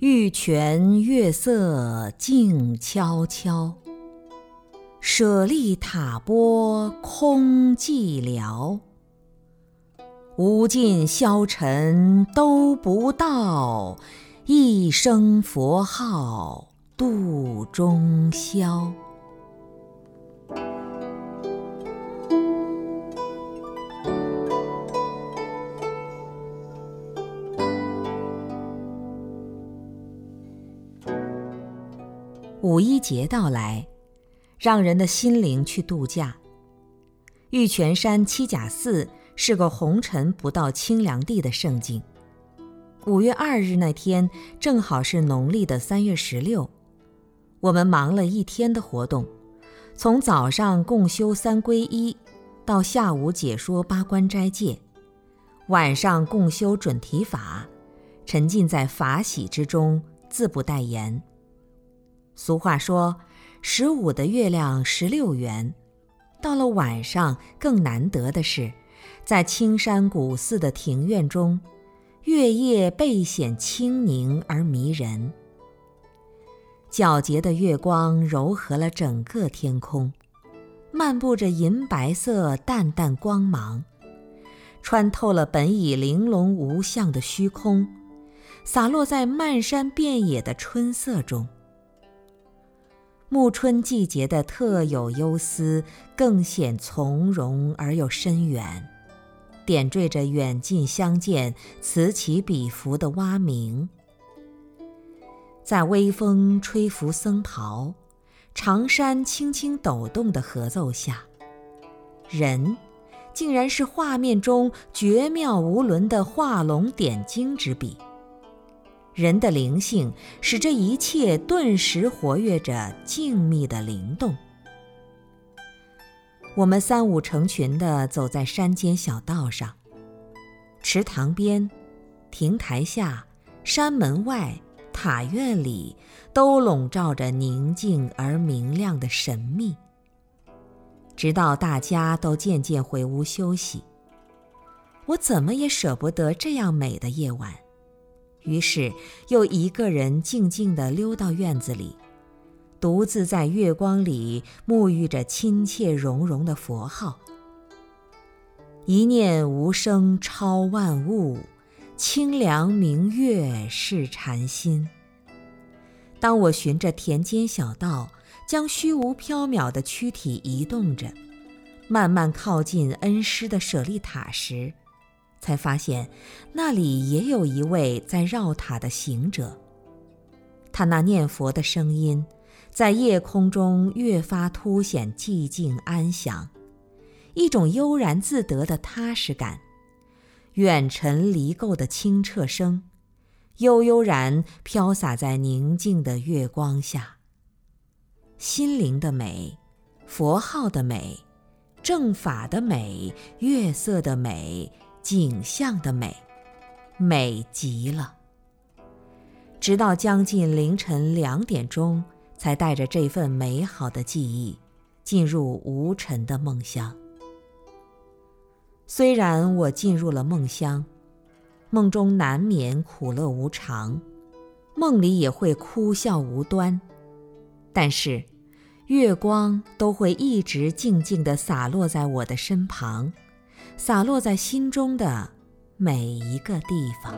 玉泉月色静悄悄。舍利塔波空寂寥。无尽消尘都不到，一声佛号度中宵。五一节到来，让人的心灵去度假。玉泉山七甲寺是个红尘不到清凉地的圣境。五月二日那天正好是农历的三月十六，我们忙了一天的活动，从早上共修三皈依，到下午解说八关斋戒，晚上共修准提法，沉浸在法喜之中，自不待言。俗话说：“十五的月亮十六圆。”到了晚上，更难得的是，在青山古寺的庭院中，月夜倍显清宁而迷人。皎洁的月光柔和了整个天空，漫步着银白色淡淡光芒，穿透了本已玲珑无相的虚空，洒落在漫山遍野的春色中。暮春季节的特有幽思，更显从容而又深远，点缀着远近相间、此起彼伏的蛙鸣。在微风吹拂僧袍、长衫轻轻抖动的合奏下，人，竟然是画面中绝妙无伦的画龙点睛之笔。人的灵性使这一切顿时活跃着静谧的灵动。我们三五成群地走在山间小道上，池塘边、亭台下、山门外、塔院里，都笼罩着宁静而明亮的神秘。直到大家都渐渐回屋休息，我怎么也舍不得这样美的夜晚。于是，又一个人静静地溜到院子里，独自在月光里沐浴着亲切融融的佛号。一念无声超万物，清凉明月是禅心。当我循着田间小道，将虚无缥缈的躯体移动着，慢慢靠近恩师的舍利塔时，才发现，那里也有一位在绕塔的行者。他那念佛的声音，在夜空中越发凸显寂静安详，一种悠然自得的踏实感。远尘离垢的清澈声，悠悠然飘洒在宁静的月光下。心灵的美，佛号的美，正法的美，月色的美。景象的美，美极了。直到将近凌晨两点钟，才带着这份美好的记忆，进入无尘的梦乡。虽然我进入了梦乡，梦中难免苦乐无常，梦里也会哭笑无端，但是，月光都会一直静静地洒落在我的身旁。洒落在心中的每一个地方。